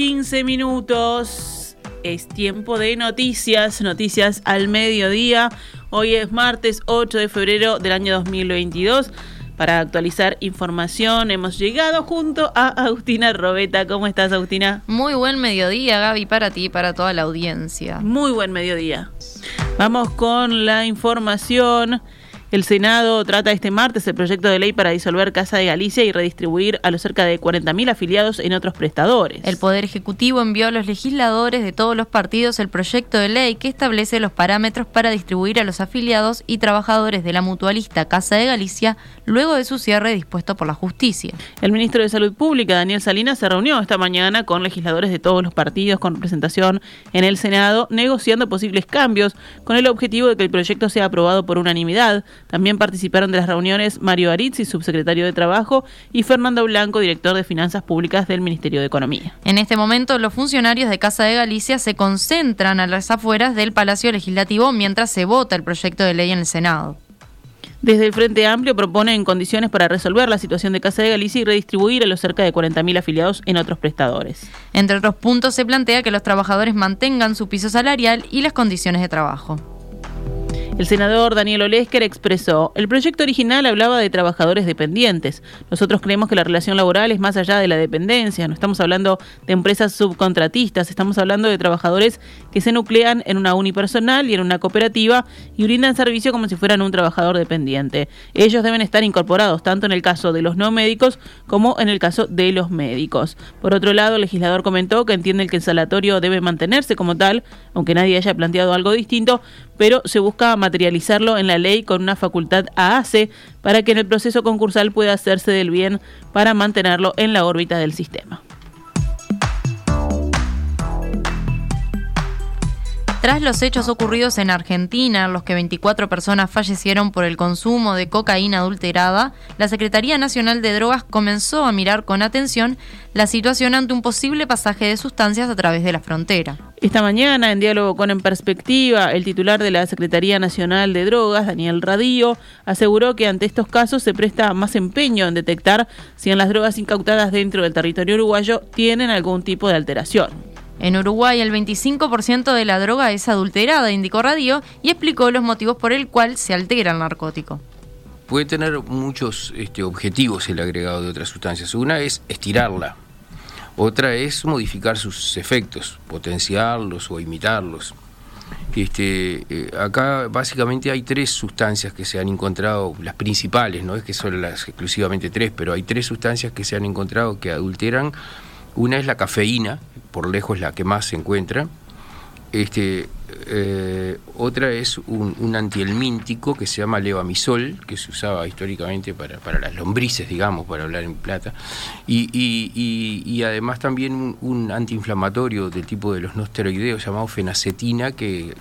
12 horas 15 minutos. Es tiempo de noticias, noticias al mediodía. Hoy es martes 8 de febrero del año 2022. Para actualizar información hemos llegado junto a Agustina Robeta. ¿Cómo estás, Agustina? Muy buen mediodía, Gaby, para ti y para toda la audiencia. Muy buen mediodía. Vamos con la información. El Senado trata este martes el proyecto de ley para disolver Casa de Galicia y redistribuir a los cerca de 40.000 afiliados en otros prestadores. El Poder Ejecutivo envió a los legisladores de todos los partidos el proyecto de ley que establece los parámetros para distribuir a los afiliados y trabajadores de la mutualista Casa de Galicia luego de su cierre dispuesto por la justicia. El ministro de Salud Pública, Daniel Salinas, se reunió esta mañana con legisladores de todos los partidos con representación en el Senado, negociando posibles cambios con el objetivo de que el proyecto sea aprobado por unanimidad también participaron de las reuniones Mario Arizzi, subsecretario de Trabajo, y Fernando Blanco, director de Finanzas Públicas del Ministerio de Economía. En este momento, los funcionarios de Casa de Galicia se concentran a las afueras del Palacio Legislativo mientras se vota el proyecto de ley en el Senado. Desde el Frente Amplio proponen condiciones para resolver la situación de Casa de Galicia y redistribuir a los cerca de 40.000 afiliados en otros prestadores. Entre otros puntos, se plantea que los trabajadores mantengan su piso salarial y las condiciones de trabajo. El senador Daniel Olesker expresó, el proyecto original hablaba de trabajadores dependientes. Nosotros creemos que la relación laboral es más allá de la dependencia. No estamos hablando de empresas subcontratistas, estamos hablando de trabajadores que se nuclean en una unipersonal y en una cooperativa y brindan servicio como si fueran un trabajador dependiente. Ellos deben estar incorporados tanto en el caso de los no médicos como en el caso de los médicos. Por otro lado, el legislador comentó que entiende que el salatorio debe mantenerse como tal, aunque nadie haya planteado algo distinto, pero se busca materializarlo en la ley con una facultad AACE para que en el proceso concursal pueda hacerse del bien para mantenerlo en la órbita del sistema. Tras los hechos ocurridos en Argentina, en los que 24 personas fallecieron por el consumo de cocaína adulterada, la Secretaría Nacional de Drogas comenzó a mirar con atención la situación ante un posible pasaje de sustancias a través de la frontera. Esta mañana, en diálogo con En Perspectiva, el titular de la Secretaría Nacional de Drogas, Daniel Radío, aseguró que ante estos casos se presta más empeño en detectar si en las drogas incautadas dentro del territorio uruguayo tienen algún tipo de alteración. En Uruguay el 25% de la droga es adulterada, indicó Radio, y explicó los motivos por el cual se altera el narcótico. Puede tener muchos este, objetivos el agregado de otras sustancias. Una es estirarla, otra es modificar sus efectos, potenciarlos o imitarlos. Este, eh, acá básicamente hay tres sustancias que se han encontrado, las principales, no es que son las exclusivamente tres, pero hay tres sustancias que se han encontrado que adulteran. Una es la cafeína, por lejos la que más se encuentra. Este, eh, otra es un, antielmíntico que se llama levamisol, que se usaba históricamente para, las lombrices, digamos, para hablar en plata, y, además también un, antiinflamatorio del tipo de los no esteroideos llamado fenacetina, que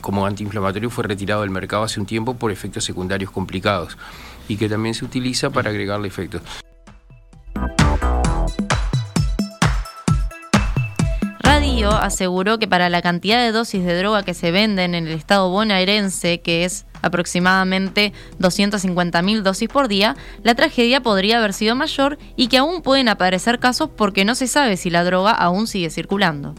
como antiinflamatorio fue retirado del mercado hace un tiempo por efectos secundarios complicados y que también se utiliza para agregarle efectos. Aseguró que para la cantidad de dosis de droga que se venden en el estado bonaerense, que es aproximadamente 250.000 dosis por día, la tragedia podría haber sido mayor y que aún pueden aparecer casos porque no se sabe si la droga aún sigue circulando.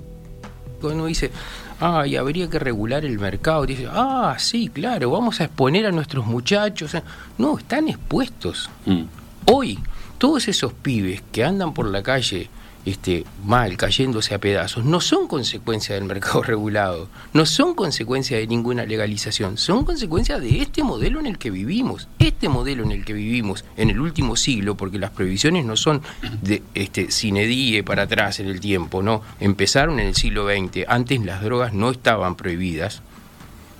Uno dice, ay, habría que regular el mercado. Dice, ah, sí, claro, vamos a exponer a nuestros muchachos. No, están expuestos. Mm. Hoy, todos esos pibes que andan por la calle este, mal, cayéndose a pedazos, no son consecuencia del mercado regulado, no son consecuencia de ninguna legalización, son consecuencia de este modelo en el que vivimos, este modelo en el que vivimos en el último siglo, porque las prohibiciones no son de este, die para atrás en el tiempo, no, empezaron en el siglo XX, antes las drogas no estaban prohibidas,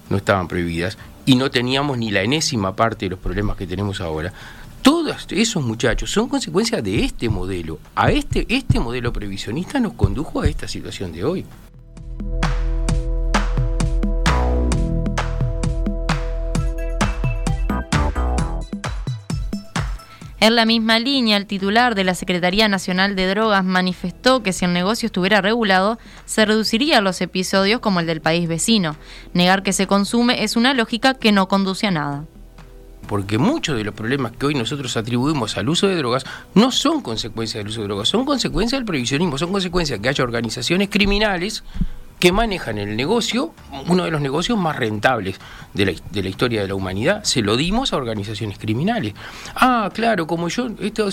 no estaban prohibidas, y no teníamos ni la enésima parte de los problemas que tenemos ahora esos muchachos son consecuencia de este modelo. A este, este modelo previsionista nos condujo a esta situación de hoy. En la misma línea, el titular de la Secretaría Nacional de Drogas manifestó que si el negocio estuviera regulado, se reducirían los episodios como el del país vecino. Negar que se consume es una lógica que no conduce a nada porque muchos de los problemas que hoy nosotros atribuimos al uso de drogas no son consecuencias del uso de drogas, son consecuencias del prohibicionismo, son consecuencias de que haya organizaciones criminales que manejan el negocio, uno de los negocios más rentables de la, de la, historia de la humanidad, se lo dimos a organizaciones criminales. Ah, claro, como yo, esto,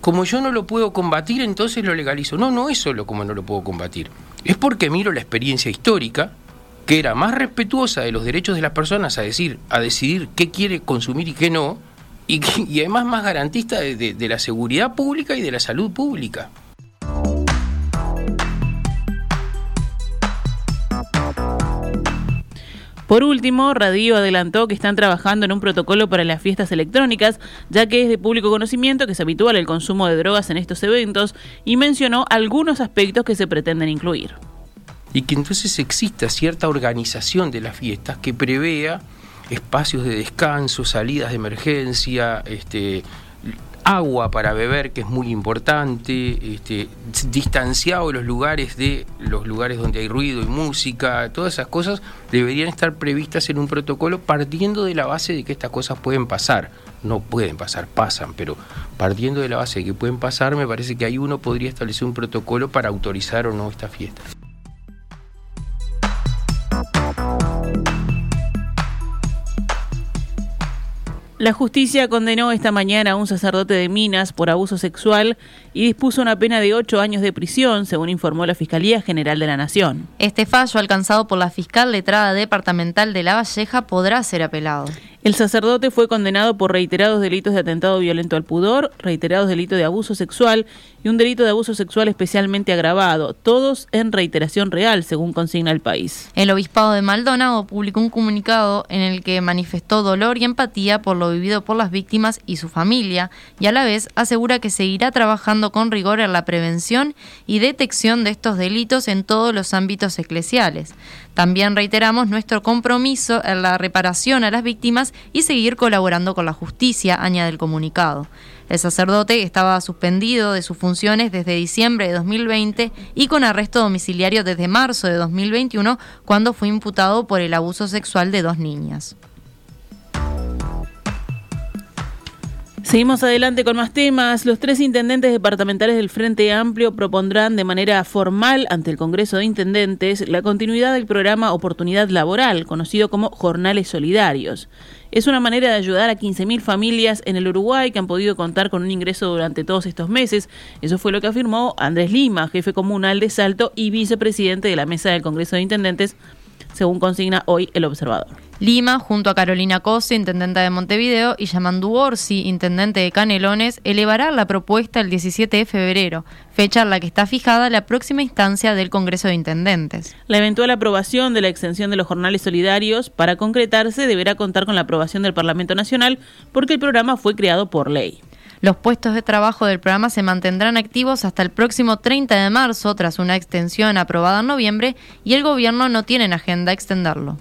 como yo no lo puedo combatir, entonces lo legalizo. No, no es solo como no lo puedo combatir. Es porque miro la experiencia histórica que era más respetuosa de los derechos de las personas a decir, a decidir qué quiere consumir y qué no, y, además más garantista de, de, de la seguridad pública y de la salud pública. Por último, Radio adelantó que están trabajando en un protocolo para las fiestas electrónicas, ya que es de público conocimiento que es habitual el consumo de drogas en estos eventos, y mencionó algunos aspectos que se pretenden incluir. Y que entonces exista cierta organización de las fiestas que prevea espacios de descanso, salidas de emergencia, este, agua para beber, que es muy importante, este, distanciado los lugares de los lugares donde hay ruido y música, todas esas cosas deberían estar previstas en un protocolo partiendo de la base de que estas cosas pueden pasar. No pueden pasar, pasan, pero partiendo de la base de que pueden pasar, me parece que ahí uno podría establecer un protocolo para autorizar o no estas fiestas. La justicia condenó esta mañana a un sacerdote de Minas por abuso sexual y dispuso una pena de ocho años de prisión, según informó la Fiscalía General de la Nación. Este fallo, alcanzado por la fiscal letrada departamental de La Valleja, podrá ser apelado. El sacerdote fue condenado por reiterados delitos de atentado violento al pudor, reiterados delitos de abuso sexual y un delito de abuso sexual especialmente agravado, todos en reiteración real, según consigna el país. El obispado de Maldonado publicó un comunicado en el que manifestó dolor y empatía por lo vivido por las víctimas y su familia, y a la vez asegura que seguirá trabajando con rigor en la prevención y detección de estos delitos en todos los ámbitos eclesiales. También reiteramos nuestro compromiso en la reparación a las víctimas y seguir colaborando con la justicia, añade el comunicado. El sacerdote estaba suspendido de sus funciones desde diciembre de 2020 y con arresto domiciliario desde marzo de 2021, cuando fue imputado por el abuso sexual de dos niñas. Seguimos adelante con más temas. Los tres intendentes departamentales del Frente Amplio propondrán de manera formal ante el Congreso de Intendentes la continuidad del programa Oportunidad Laboral, conocido como Jornales Solidarios. Es una manera de ayudar a 15.000 familias en el Uruguay que han podido contar con un ingreso durante todos estos meses. Eso fue lo que afirmó Andrés Lima, jefe comunal de Salto y vicepresidente de la Mesa del Congreso de Intendentes, según consigna hoy el observador. Lima, junto a Carolina Cose, intendenta de Montevideo, y Yamandu Orsi, intendente de Canelones, elevará la propuesta el 17 de febrero, fecha en la que está fijada la próxima instancia del Congreso de Intendentes. La eventual aprobación de la extensión de los jornales solidarios, para concretarse, deberá contar con la aprobación del Parlamento Nacional, porque el programa fue creado por ley. Los puestos de trabajo del programa se mantendrán activos hasta el próximo 30 de marzo, tras una extensión aprobada en noviembre, y el gobierno no tiene en agenda extenderlo.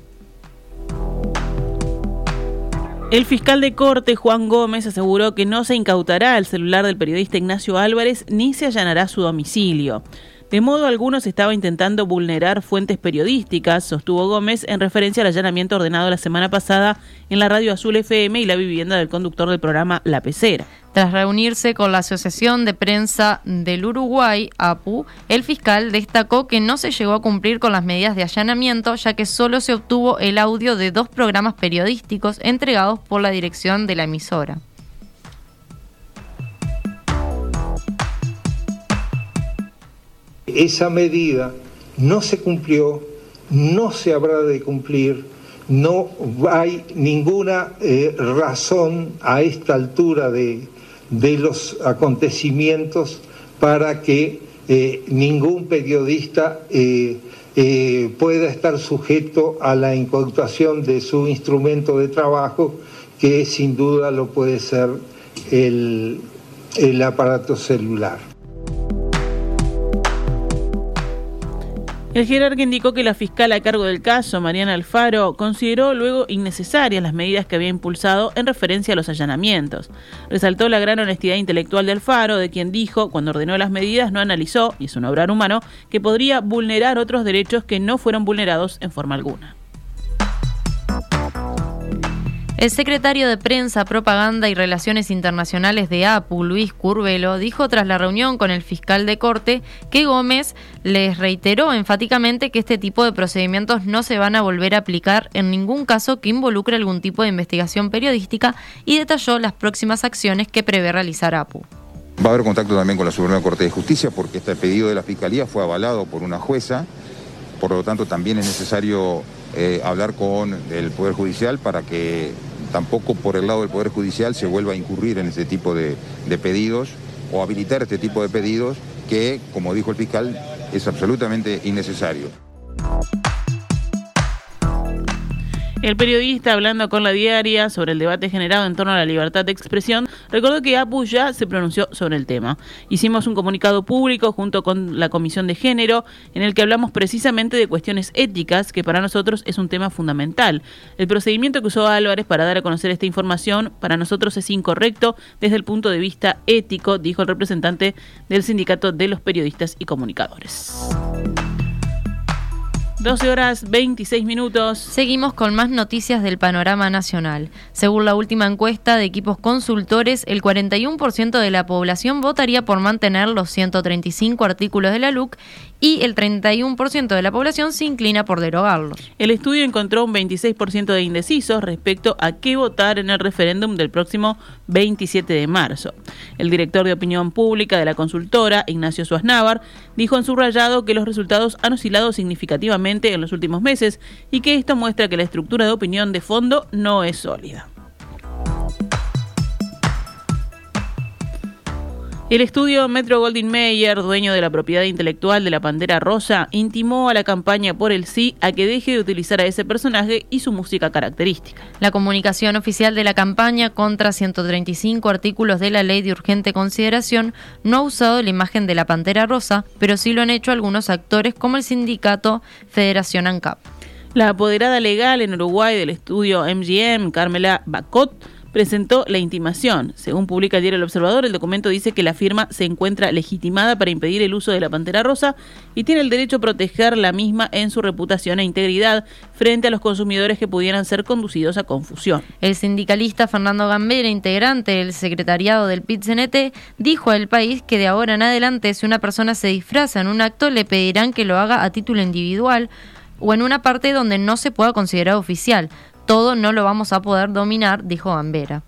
El fiscal de corte, Juan Gómez, aseguró que no se incautará el celular del periodista Ignacio Álvarez ni se allanará su domicilio. De modo alguno se estaba intentando vulnerar fuentes periodísticas, sostuvo Gómez en referencia al allanamiento ordenado la semana pasada en la Radio Azul FM y la vivienda del conductor del programa La Pecera. Tras reunirse con la Asociación de Prensa del Uruguay, APU, el fiscal destacó que no se llegó a cumplir con las medidas de allanamiento, ya que solo se obtuvo el audio de dos programas periodísticos entregados por la dirección de la emisora. Esa medida no se cumplió, no se habrá de cumplir, no hay ninguna eh, razón a esta altura de, de, los acontecimientos para que eh, ningún periodista eh, pueda estar sujeto a la incautación de su instrumento de trabajo, que sin duda lo puede ser el, el aparato celular. El jerarca indicó que la fiscal a cargo del caso, Mariana Alfaro, consideró luego innecesarias las medidas que había impulsado en referencia a los allanamientos. Resaltó la gran honestidad intelectual de Alfaro, de quien dijo, cuando ordenó las medidas, no analizó, y es un obrar humano, que podría vulnerar otros derechos que no fueron vulnerados en forma alguna. El secretario de Prensa, Propaganda y Relaciones Internacionales de APU, Luis Curvelo, dijo tras la reunión con el fiscal de corte que Gómez les reiteró enfáticamente que este tipo de procedimientos no se van a volver a aplicar en ningún caso que involucre algún tipo de investigación periodística y detalló las próximas acciones que prevé realizar APU. Va a haber contacto también con la Suprema Corte de Justicia porque este pedido de la Fiscalía fue avalado por una jueza, por lo tanto también es necesario eh, hablar con el Poder Judicial para que tampoco por el lado del Poder Judicial se vuelva a incurrir en este tipo de, de pedidos o habilitar este tipo de pedidos que, como dijo el fiscal, es absolutamente innecesario. El periodista, hablando con la diaria sobre el debate generado en torno a la libertad de expresión, recordó que APU ya se pronunció sobre el tema. Hicimos un comunicado público junto con la Comisión de Género en el que hablamos precisamente de cuestiones éticas, que para nosotros es un tema fundamental. El procedimiento que usó Álvarez para dar a conocer esta información para nosotros es incorrecto desde el punto de vista ético, dijo el representante del Sindicato de los Periodistas y Comunicadores. 12 horas 26 minutos. Seguimos con más noticias del panorama nacional. Según la última encuesta de equipos consultores, el 41% de la población votaría por mantener los 135 artículos de la LUC y el 31% de la población se inclina por derogarlos. El estudio encontró un 26% de indecisos respecto a qué votar en el referéndum del próximo 27 de marzo. El director de opinión pública de la consultora, Ignacio Suaznavar, dijo en su rayado que los resultados han oscilado significativamente en los últimos meses y que esto muestra que la estructura de opinión de fondo no es sólida. El estudio Metro Goldwyn Mayer, dueño de la propiedad intelectual de la Pantera Rosa, intimó a la campaña por el sí a que deje de utilizar a ese personaje y su música característica. La comunicación oficial de la campaña contra 135 artículos de la ley de urgente consideración no ha usado la imagen de la Pantera Rosa, pero sí lo han hecho algunos actores como el sindicato Federación ANCAP. La apoderada legal en Uruguay del estudio MGM, Carmela Bacot, presentó la intimación. Según publica ayer el observador, el documento dice que la firma se encuentra legitimada para impedir el uso de la pantera rosa y tiene el derecho a proteger la misma en su reputación e integridad frente a los consumidores que pudieran ser conducidos a confusión. El sindicalista Fernando Gambera, integrante del secretariado del PIT-CNT, dijo al país que de ahora en adelante si una persona se disfraza en un acto le pedirán que lo haga a título individual o en una parte donde no se pueda considerar oficial todo no lo vamos a poder dominar, dijo Gambera.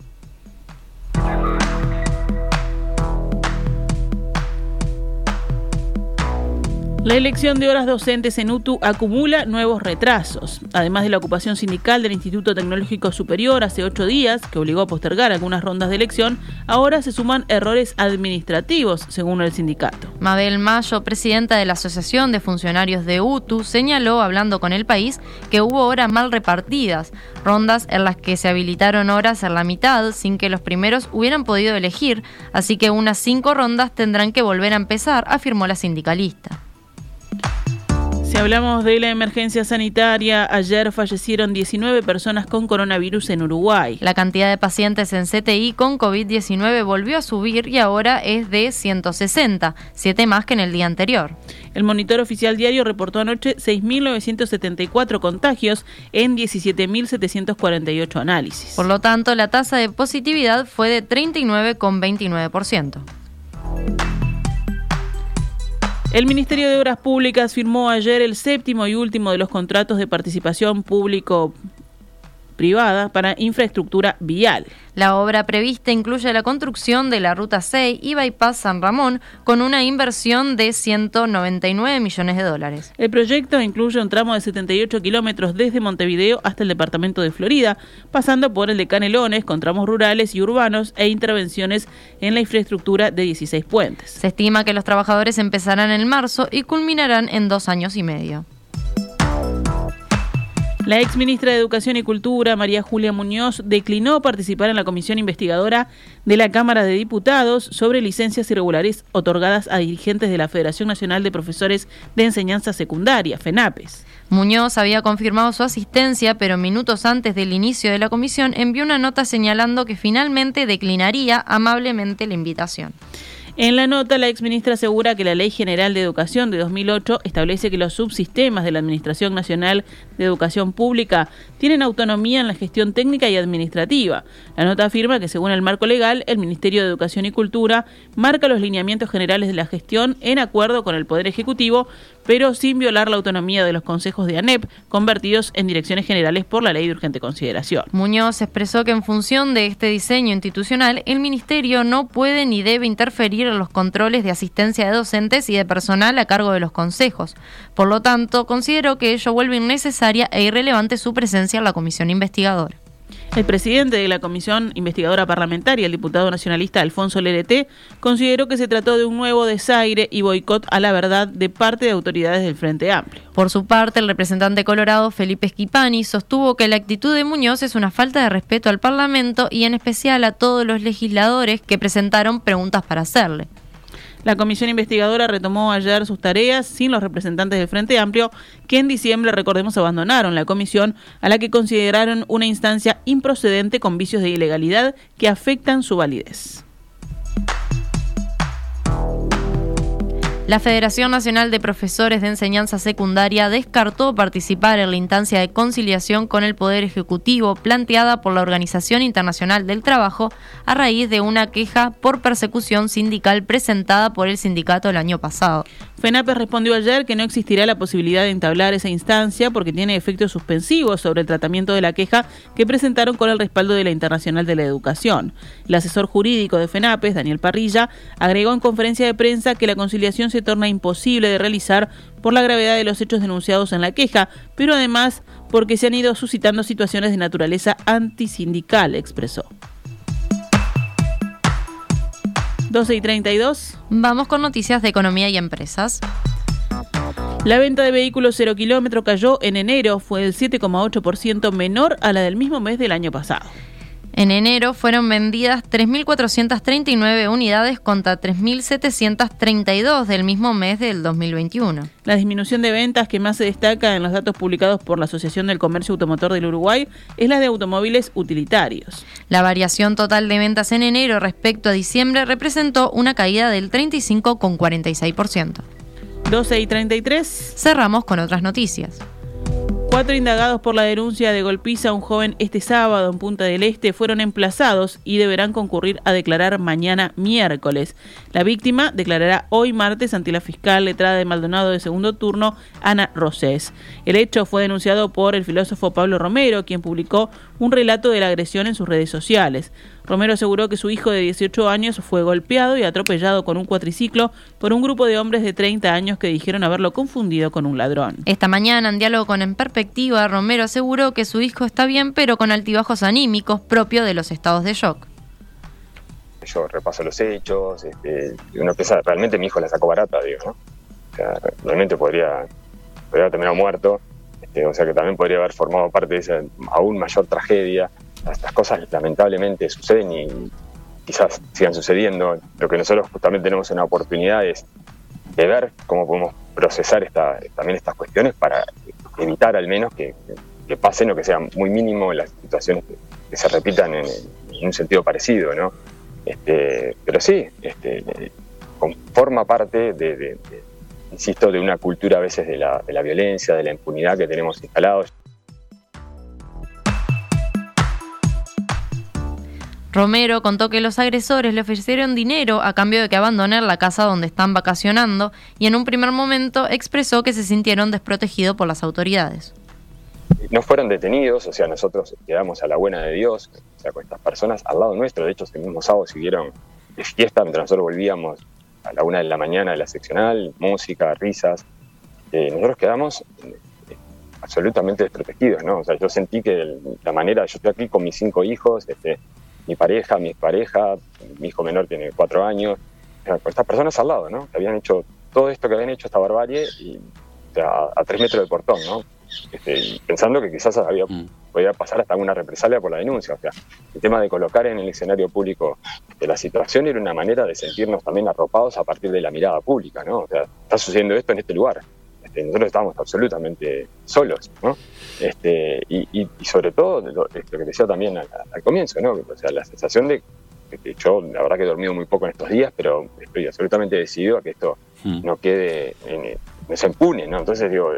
La elección de horas docentes en UTU acumula nuevos retrasos. Además de la ocupación sindical del Instituto Tecnológico Superior hace ocho días, que obligó a postergar algunas rondas de elección, ahora se suman errores administrativos, según el sindicato. Mabel Mayo, presidenta de la Asociación de Funcionarios de UTU, señaló, hablando con el país, que hubo horas mal repartidas, rondas en las que se habilitaron horas en la mitad sin que los primeros hubieran podido elegir, así que unas cinco rondas tendrán que volver a empezar, afirmó la sindicalista. Si hablamos de la emergencia sanitaria, ayer fallecieron 19 personas con coronavirus en Uruguay. La cantidad de pacientes en CTI con COVID-19 volvió a subir y ahora es de 160, 7 más que en el día anterior. El monitor oficial diario reportó anoche 6.974 contagios en 17.748 análisis. Por lo tanto, la tasa de positividad fue de 39,29%. El Ministerio de Obras Públicas firmó ayer el séptimo y último de los contratos de participación público privada para infraestructura vial. La obra prevista incluye la construcción de la Ruta 6 y Bypass San Ramón con una inversión de 199 millones de dólares. El proyecto incluye un tramo de 78 kilómetros desde Montevideo hasta el departamento de Florida, pasando por el de Canelones con tramos rurales y urbanos e intervenciones en la infraestructura de 16 puentes. Se estima que los trabajadores empezarán en marzo y culminarán en dos años y medio. La ex ministra de Educación y Cultura, María Julia Muñoz, declinó participar en la comisión investigadora de la Cámara de Diputados sobre licencias irregulares otorgadas a dirigentes de la Federación Nacional de Profesores de Enseñanza Secundaria, FENAPES. Muñoz había confirmado su asistencia, pero minutos antes del inicio de la comisión envió una nota señalando que finalmente declinaría amablemente la invitación. En la nota, la exministra asegura que la Ley General de Educación de 2008 establece que los subsistemas de la Administración Nacional de Educación Pública tienen autonomía en la gestión técnica y administrativa. La nota afirma que, según el marco legal, el Ministerio de Educación y Cultura marca los lineamientos generales de la gestión en acuerdo con el Poder Ejecutivo, pero sin violar la autonomía de los consejos de ANEP, convertidos en direcciones generales por la ley de urgente consideración. Muñoz expresó que en función de este diseño institucional, el Ministerio no puede ni debe interferir en los controles de asistencia de docentes y de personal a cargo de los consejos. Por lo tanto, consideró que ello vuelve innecesaria e irrelevante su presencia en la comisión investigadora. El presidente de la Comisión Investigadora Parlamentaria, el diputado nacionalista Alfonso Lerete, consideró que se trató de un nuevo desaire y boicot a la verdad de parte de autoridades del Frente Amplio. Por su parte, el representante colorado Felipe Esquipani sostuvo que la actitud de Muñoz es una falta de respeto al Parlamento y en especial a todos los legisladores que presentaron preguntas para hacerle. La comisión investigadora retomó ayer sus tareas sin los representantes del Frente Amplio, que en diciembre, recordemos, abandonaron la comisión a la que consideraron una instancia improcedente con vicios de ilegalidad que afectan su validez. La Federación Nacional de Profesores de Enseñanza Secundaria descartó participar en la instancia de conciliación con el Poder Ejecutivo planteada por la Organización Internacional del Trabajo a raíz de una queja por persecución sindical presentada por el sindicato el año pasado. FENAPES respondió ayer que no existirá la posibilidad de entablar esa instancia porque tiene efectos suspensivos sobre el tratamiento de la queja que presentaron con el respaldo de la Internacional de la Educación. El asesor jurídico de FENAPES, Daniel Parrilla, agregó en conferencia de prensa que la conciliación se torna imposible de realizar por la gravedad de los hechos denunciados en la queja, pero además porque se han ido suscitando situaciones de naturaleza antisindical, expresó. 12 y 32. Vamos con noticias de economía y empresas. La venta de vehículos cero kilómetro cayó en enero, fue del 7,8% menor a la del mismo mes del año pasado. En enero fueron vendidas 3.439 unidades contra 3.732 del mismo mes del 2021. La disminución de ventas que más se destaca en los datos publicados por la Asociación del Comercio Automotor del Uruguay es la de automóviles utilitarios. La variación total de ventas en enero respecto a diciembre representó una caída del 35,46%. 12 y 33. Cerramos con otras noticias. Cuatro indagados por la denuncia de golpiza a un joven este sábado en Punta del Este fueron emplazados y deberán concurrir a declarar mañana miércoles. La víctima declarará hoy martes ante la fiscal letrada de Maldonado de segundo turno, Ana Rosés. El hecho fue denunciado por el filósofo Pablo Romero, quien publicó un relato de la agresión en sus redes sociales. Romero aseguró que su hijo de 18 años fue golpeado y atropellado con un cuatriciclo por un grupo de hombres de 30 años que dijeron haberlo confundido con un ladrón. Esta mañana, en diálogo con Perspectiva, Romero aseguró que su hijo está bien, pero con altibajos anímicos propio de los estados de shock. Yo repaso los hechos, este, uno piensa, realmente mi hijo la sacó barata, digo, ¿no? O sea, realmente podría, podría haber terminado muerto, este, o sea que también podría haber formado parte de esa aún mayor tragedia estas cosas lamentablemente suceden y quizás sigan sucediendo. Lo que nosotros justamente tenemos una oportunidad es de ver cómo podemos procesar esta, también estas cuestiones para evitar al menos que, pasen o que sea muy mínimo las situaciones que, se repitan en, un sentido parecido, ¿no? Este, pero sí, este, forma parte de, insisto, de una cultura a veces de la, de la violencia, de la impunidad que tenemos instalados. Romero contó que los agresores le ofrecieron dinero a cambio de que abandonen la casa donde están vacacionando y en un primer momento expresó que se sintieron desprotegidos por las autoridades. No fueron detenidos, o sea, nosotros quedamos a la buena de Dios, o sea, con estas personas al lado nuestro. De hecho, ese mismo sábado siguieron de fiesta mientras nosotros volvíamos a la una de la mañana de la seccional, música, risas. Eh, nosotros quedamos eh, absolutamente desprotegidos, ¿no? O sea, yo sentí que la manera, yo estoy aquí con mis cinco hijos, este, mi pareja, mi pareja, mi hijo menor tiene cuatro años, con estas personas al lado, ¿no? Que habían hecho todo esto que habían hecho, esta barbarie, y, a, tres metros del portón, ¿no? Este, pensando que quizás había, mm. podía pasar hasta alguna represalia por la denuncia. O sea, el tema de colocar en el escenario público de la situación era una manera de sentirnos también arropados a partir de la mirada pública, ¿no? O sea, está sucediendo esto en este lugar. Este, nosotros estábamos absolutamente solos, ¿no? Este, y, sobre todo, lo, que decía también al, comienzo, ¿no? O sea, la sensación de Este, yo la verdad que he dormido muy poco en estos días, pero estoy absolutamente decidido a que esto Mm. no quede, en, no se impune, ¿no? Entonces digo,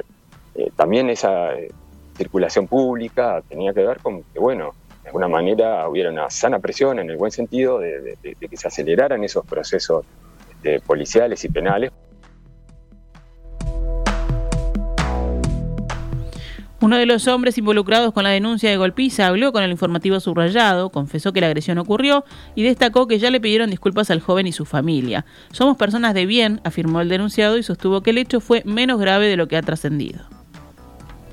eh, también esa eh, circulación pública tenía que ver con que, bueno, de alguna manera hubiera una sana presión en el buen sentido de, de- de- de que se aceleraran esos procesos este, policiales y penales Uno de los hombres involucrados con la denuncia de golpiza habló con el informativo subrayado, confesó que la agresión ocurrió y destacó que ya le pidieron disculpas al joven y su familia. Somos personas de bien, afirmó el denunciado y sostuvo que el hecho fue menos grave de lo que ha trascendido.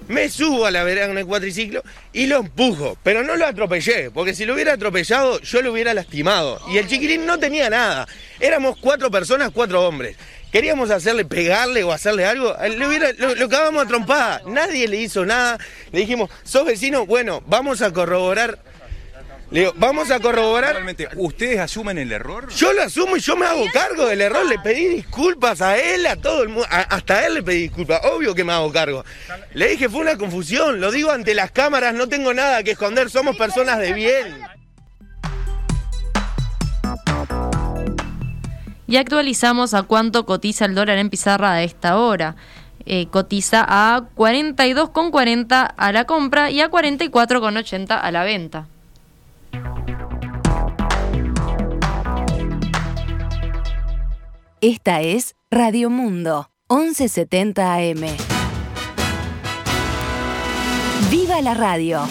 Me subo a la vereda con el cuatriciclo y lo empujo, pero no lo atropellé, porque si lo hubiera atropellado yo lo hubiera lastimado. Y el chiquirín no tenía nada. Éramos cuatro personas, cuatro hombres. Queríamos hacerle, pegarle o hacerle algo, le hubiera, lo, lo cagamos a trompada. Nadie le hizo nada. Le dijimos, sos vecino, bueno, vamos a corroborar. Le digo, vamos a corroborar. Realmente, ¿ustedes asumen el error? Yo lo asumo y yo me hago cargo del error. Le pedí disculpas a él, a todo el mundo. Hasta él le pedí disculpas. Obvio que me hago cargo. Le dije, fue una confusión. Lo digo ante las cámaras. No tengo nada que esconder. Somos personas de bien. Y actualizamos a cuánto cotiza el dólar en pizarra a esta hora. Eh, cotiza a 42,40 a la compra y a 44,80 a la venta. Esta es Radio Mundo, 1170 AM. ¡Viva la radio!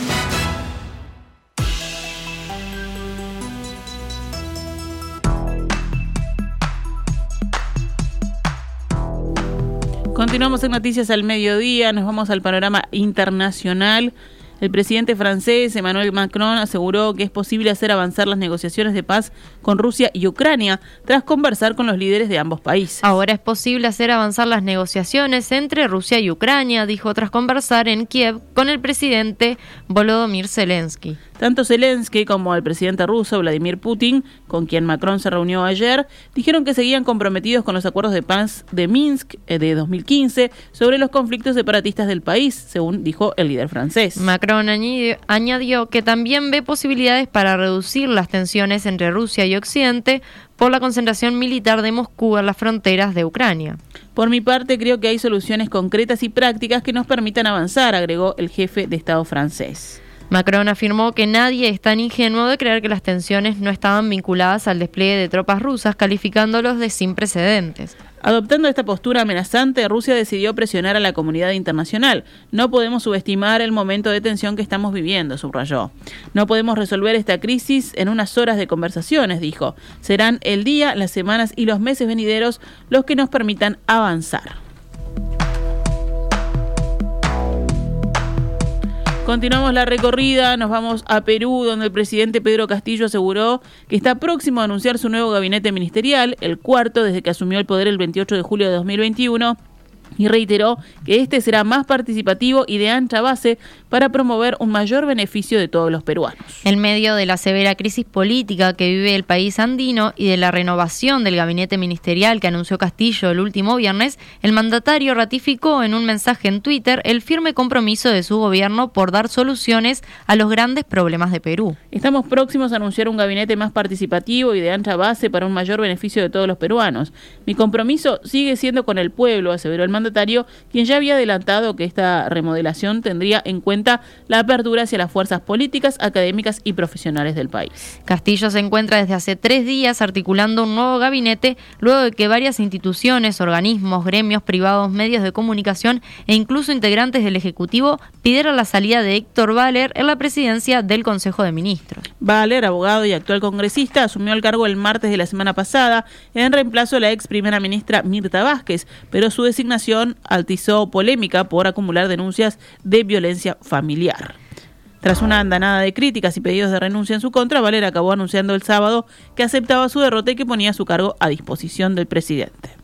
Continuamos en Noticias al Mediodía, nos vamos al panorama internacional. El presidente francés Emmanuel Macron aseguró que es posible hacer avanzar las negociaciones de paz con Rusia y Ucrania tras conversar con los líderes de ambos países. Ahora es posible hacer avanzar las negociaciones entre Rusia y Ucrania, dijo tras conversar en Kiev con el presidente Volodymyr Zelensky. Tanto Zelensky como el presidente ruso Vladimir Putin, con quien Macron se reunió ayer, dijeron que seguían comprometidos con los acuerdos de paz de Minsk eh, de 2015 sobre los conflictos separatistas del país, según dijo el líder francés. Macron añadió, añadió que también ve posibilidades para reducir las tensiones entre Rusia y Occidente por la concentración militar de Moscú en las fronteras de Ucrania. Por mi parte, creo que hay soluciones concretas y prácticas que nos permitan avanzar, agregó el jefe de Estado francés. Macron afirmó que nadie es tan ingenuo de creer que las tensiones no estaban vinculadas al despliegue de tropas rusas, calificándolos de sin precedentes. Adoptando esta postura amenazante, Rusia decidió presionar a la comunidad internacional. No podemos subestimar el momento de tensión que estamos viviendo, subrayó. No podemos resolver esta crisis en unas horas de conversaciones, dijo. Serán el día, las semanas y los meses venideros los que nos permitan avanzar. Continuamos la recorrida, nos vamos a Perú, donde el presidente Pedro Castillo aseguró que está próximo a anunciar su nuevo gabinete ministerial, el cuarto desde que asumió el poder el 28 de julio de 2021 y reiteró que este será más participativo y de ancha base para promover un mayor beneficio de todos los peruanos. En medio de la severa crisis política que vive el país andino y de la renovación del gabinete ministerial que anunció Castillo el último viernes, el mandatario ratificó en un mensaje en Twitter el firme compromiso de su gobierno por dar soluciones a los grandes problemas de Perú. Estamos próximos a anunciar un gabinete más participativo y de ancha base para un mayor beneficio de todos los peruanos. Mi compromiso sigue siendo con el pueblo, aseveró el mandatario, quien ya había adelantado que esta remodelación tendría en cuenta la apertura hacia las fuerzas políticas, académicas y profesionales del país. Castillo se encuentra desde hace tres días articulando un nuevo gabinete luego de que varias instituciones, organismos, gremios privados, medios de comunicación e incluso integrantes del Ejecutivo pidieron la salida de Héctor Valer en la presidencia del Consejo de Ministros. Valer, abogado y actual congresista, asumió el cargo el martes de la semana pasada en reemplazo de la ex primera ministra Mirta Vázquez, pero su designación altizó polémica por acumular denuncias de violencia familiar. Tras una andanada de críticas y pedidos de renuncia en su contra, Valer acabó anunciando el sábado que aceptaba su derrota y que ponía su cargo a disposición del presidente.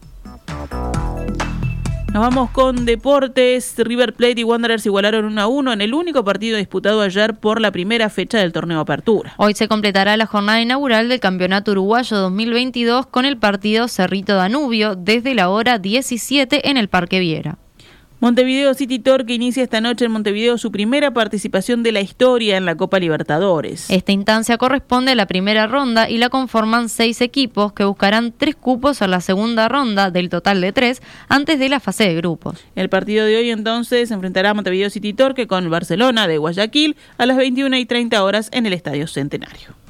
Nos vamos con deportes. River Plate y Wanderers igualaron 1 a 1 en el único partido disputado ayer por la primera fecha del torneo Apertura. Hoy se completará la jornada inaugural del Campeonato Uruguayo 2022 con el partido Cerrito Danubio desde la hora 17 en el Parque Viera. Montevideo City Torque inicia esta noche en Montevideo su primera participación de la historia en la Copa Libertadores. Esta instancia corresponde a la primera ronda y la conforman seis equipos que buscarán tres cupos a la segunda ronda del total de tres antes de la fase de grupos. El partido de hoy entonces enfrentará a Montevideo City Torque con Barcelona de Guayaquil a las 21 y 30 horas en el Estadio Centenario.